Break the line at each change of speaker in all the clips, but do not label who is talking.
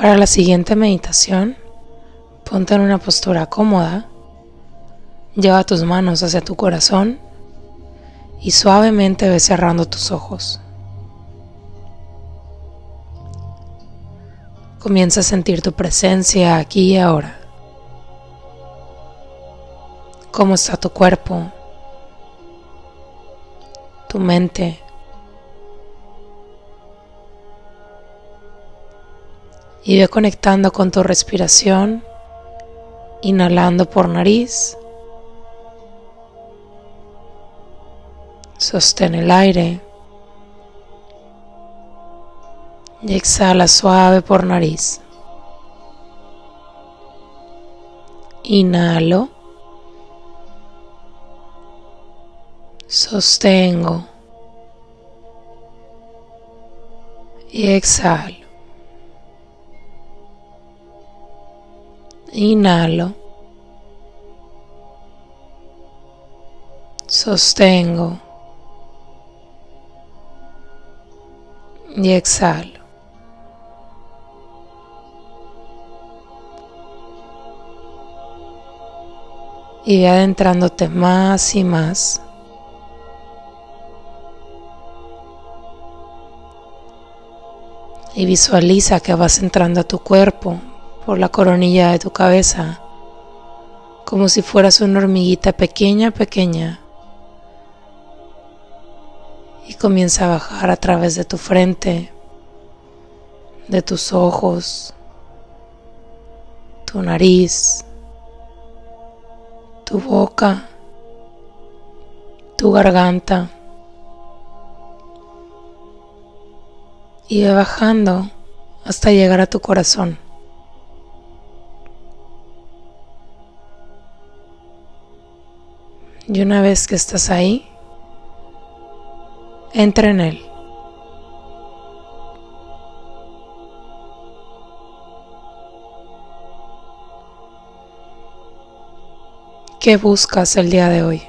Para la siguiente meditación, ponte en una postura cómoda, lleva tus manos hacia tu corazón y suavemente ve cerrando tus ojos. Comienza a sentir tu presencia aquí y ahora. ¿Cómo está tu cuerpo? Tu mente. Y ve conectando con tu respiración, inhalando por nariz. Sostén el aire y exhala suave por nariz. Inhalo. Sostengo. Y exhalo. Inhalo. Sostengo. Y exhalo. Y ve adentrándote más y más. Y visualiza que vas entrando a tu cuerpo por la coronilla de tu cabeza, como si fueras una hormiguita pequeña, pequeña. Y comienza a bajar a través de tu frente, de tus ojos, tu nariz, tu boca, tu garganta. Y va bajando hasta llegar a tu corazón. Y una vez que estás ahí, entra en él. ¿Qué buscas el día de hoy?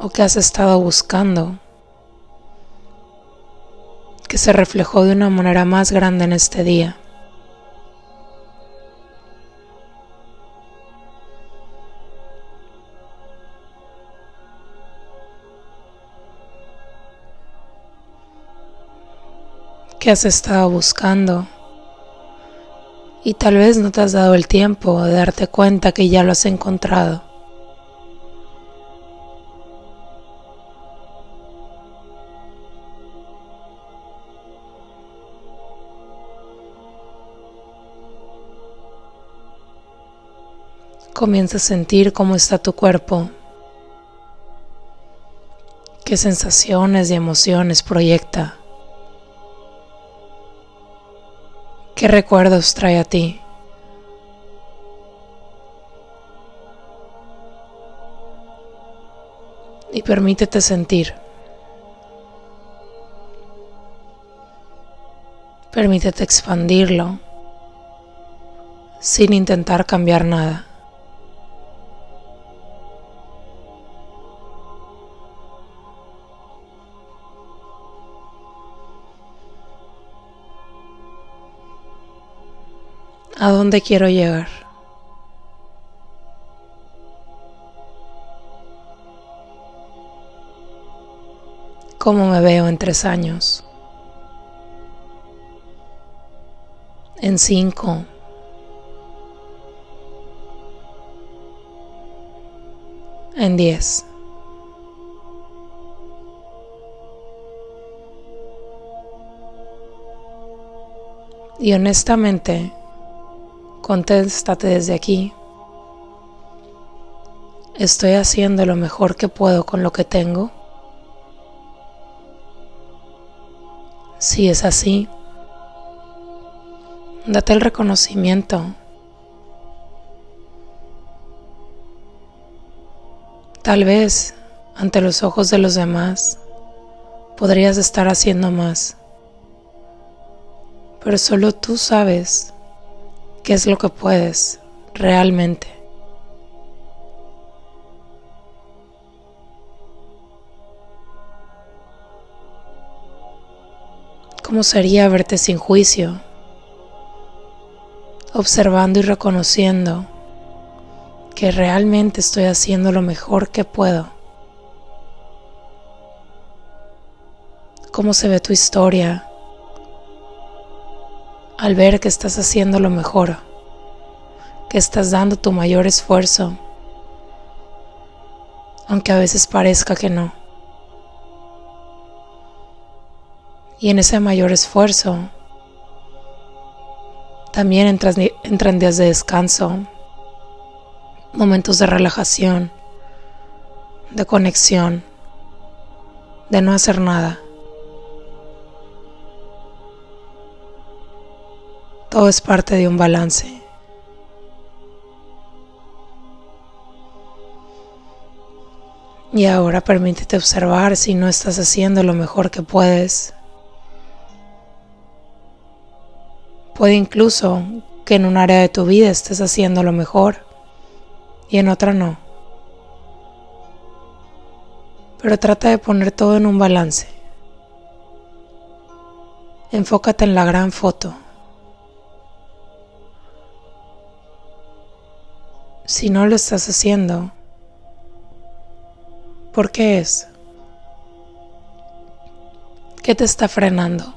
¿O qué has estado buscando? Que se reflejó de una manera más grande en este día. Que has estado buscando y tal vez no te has dado el tiempo de darte cuenta que ya lo has encontrado. Comienza a sentir cómo está tu cuerpo, qué sensaciones y emociones proyecta. ¿Qué recuerdos trae a ti? Y permítete sentir. Permítete expandirlo sin intentar cambiar nada. ¿A dónde quiero llegar? ¿Cómo me veo en tres años? En cinco. En diez. Y honestamente, Contéstate desde aquí. ¿Estoy haciendo lo mejor que puedo con lo que tengo? Si es así, date el reconocimiento. Tal vez ante los ojos de los demás podrías estar haciendo más, pero solo tú sabes qué es lo que puedes realmente. ¿Cómo sería verte sin juicio? Observando y reconociendo que realmente estoy haciendo lo mejor que puedo. ¿Cómo se ve tu historia al ver que estás haciendo lo mejor? Que estás dando tu mayor esfuerzo, aunque a veces parezca que no. Y en ese mayor esfuerzo también entran días de descanso, momentos de relajación, de conexión, de no hacer nada. Todo es parte de un balance. Y ahora permítete observar si no estás haciendo lo mejor que puedes. Puede incluso que en un área de tu vida estés haciendo lo mejor y en otra no. Pero trata de poner todo en un balance. Enfócate en la gran foto. Si no lo estás haciendo, ¿por qué es? ¿Qué te está frenando?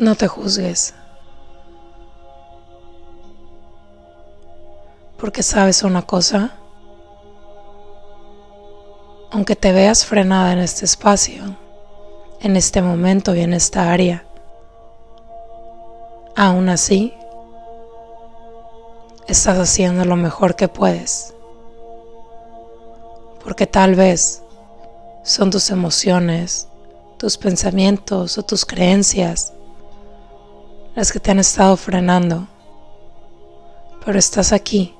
No te juzgues. Porque sabes una cosa, aunque te veas frenada en este espacio, en este momento y en esta área, aún así, estás haciendo lo mejor que puedes. Porque tal vez son tus emociones, tus pensamientos o tus creencias las que te han estado frenando. Pero estás aquí.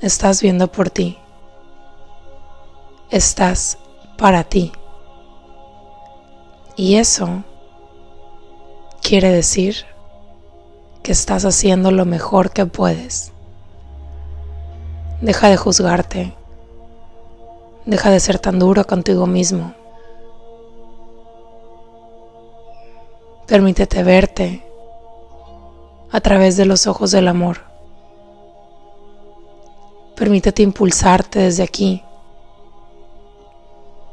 Estás viendo por ti. Estás para ti. Y eso quiere decir que estás haciendo lo mejor que puedes. Deja de juzgarte. Deja de ser tan duro contigo mismo. Permítete verte a través de los ojos del amor. Permítete impulsarte desde aquí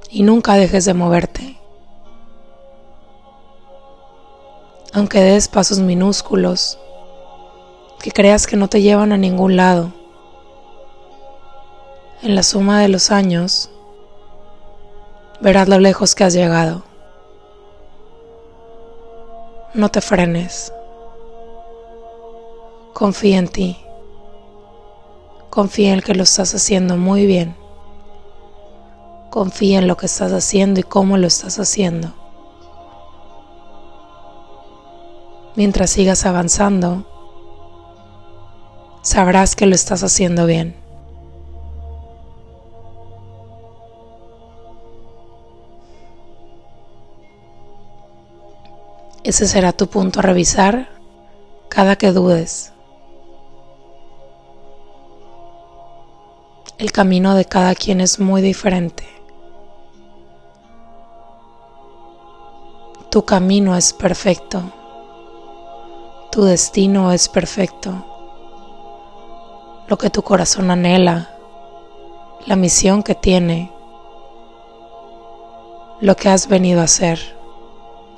y nunca dejes de moverte. Aunque des pasos minúsculos que creas que no te llevan a ningún lado, en la suma de los años verás lo lejos que has llegado. No te frenes. Confía en ti. Confía en que lo estás haciendo muy bien. Confía en lo que estás haciendo y cómo lo estás haciendo. Mientras sigas avanzando, sabrás que lo estás haciendo bien. Ese será tu punto a revisar cada que dudes. El camino de cada quien es muy diferente. Tu camino es perfecto. Tu destino es perfecto. Lo que tu corazón anhela, la misión que tiene, lo que has venido a hacer,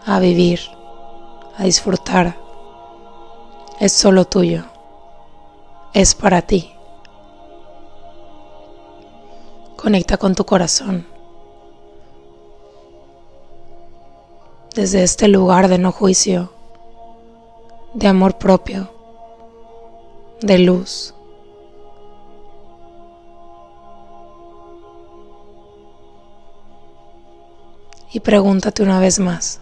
a vivir a disfrutar. Es solo tuyo. Es para ti. Conecta con tu corazón. Desde este lugar de no juicio, de amor propio, de luz. Y pregúntate una vez más.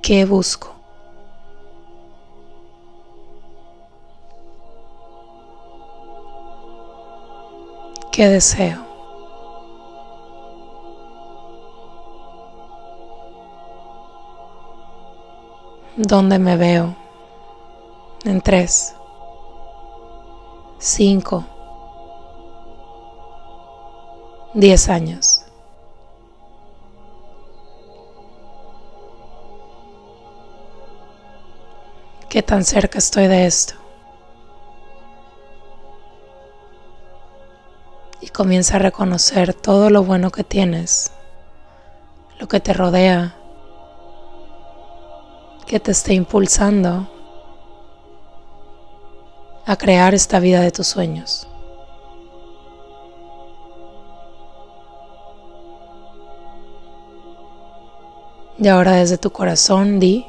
¿Qué busco? ¿Qué deseo? donde me veo en 3, 5, 10 años. ¿Qué tan cerca estoy de esto? Y comienza a reconocer todo lo bueno que tienes, lo que te rodea, que te esté impulsando a crear esta vida de tus sueños. Y ahora desde tu corazón di,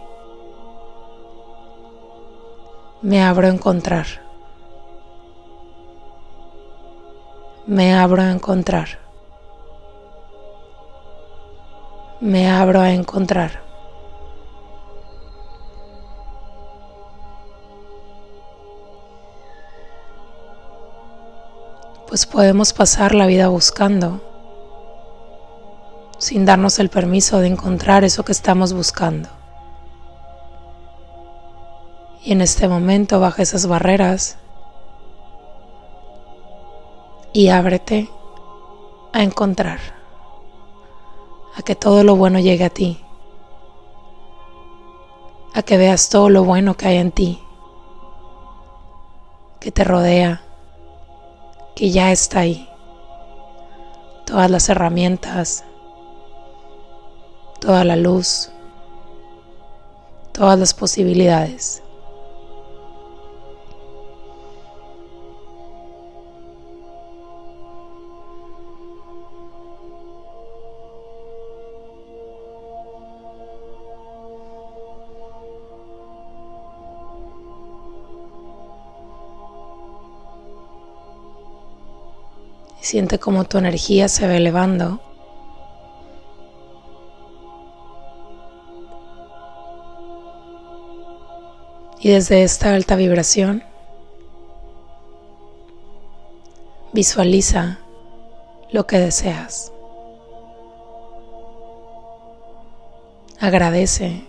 me abro a encontrar. Me abro a encontrar. Me abro a encontrar. Pues podemos pasar la vida buscando sin darnos el permiso de encontrar eso que estamos buscando. Y en este momento baja esas barreras y ábrete a encontrar, a que todo lo bueno llegue a ti, a que veas todo lo bueno que hay en ti, que te rodea, que ya está ahí, todas las herramientas, toda la luz, todas las posibilidades. Siente como tu energía se va elevando Y desde esta alta vibración, visualiza lo que deseas. Agradece.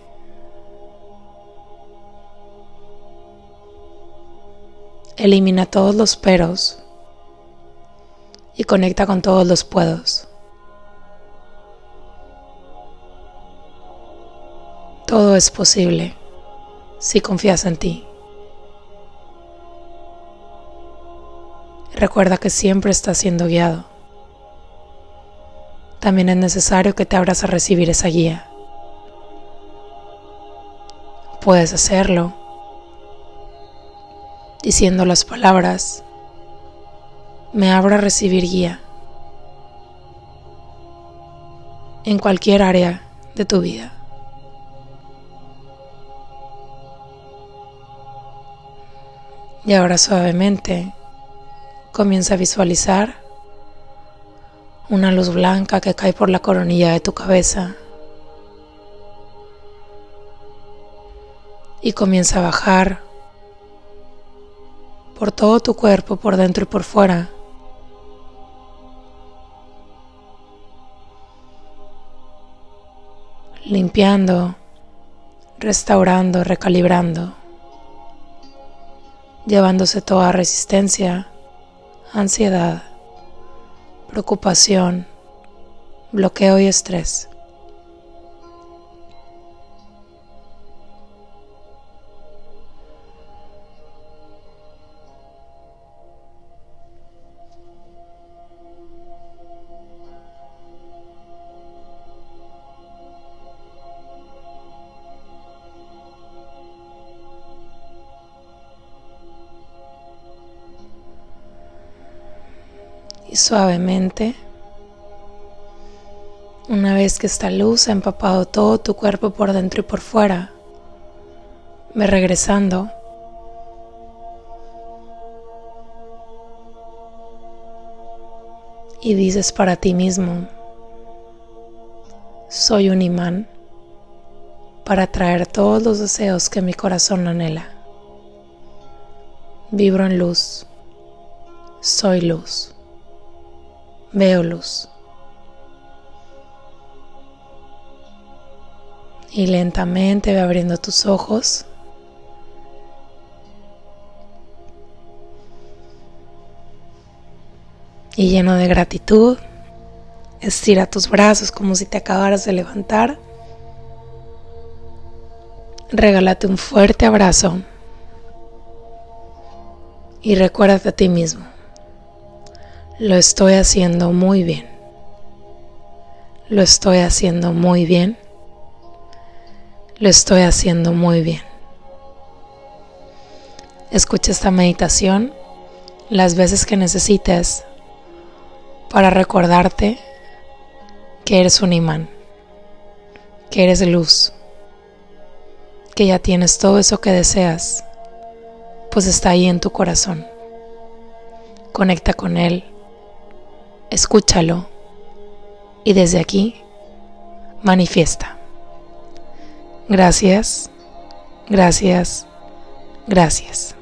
Elimina todos los peros y conecta con todos los puedos. Todo es posible si confías en ti. Recuerda que siempre estás siendo guiado. También es necesario que te abras a recibir esa guía. Puedes hacerlo diciendo las palabras, me abro a recibir guía en cualquier área de tu vida. Y ahora suavemente comienza a visualizar una luz blanca que cae por la coronilla de tu cabeza y comienza a bajar por todo tu cuerpo, por dentro y por fuera. Limpiando, restaurando, recalibrando llevándose toda resistencia, ansiedad, preocupación, bloqueo y estrés. Suavemente, una vez que esta luz ha empapado todo tu cuerpo por dentro y por fuera, ve regresando. Y dices para ti mismo, soy un imán para traer todos los deseos que mi corazón anhela. Vibro en luz, soy luz veo luz. Y lentamente ve abriendo tus ojos. Y lleno de gratitud, estira tus brazos como si te acabaras de levantar. Regálate un fuerte abrazo y recuérdate a ti mismo. Lo estoy haciendo muy bien. Lo estoy haciendo muy bien. Lo estoy haciendo muy bien. Escucha esta meditación las veces que necesites para recordarte que eres un imán, que eres luz, que ya tienes todo eso que deseas, pues está ahí en tu corazón. Conecta con él, escúchalo y desde aquí manifiesta. Gracias, gracias, gracias.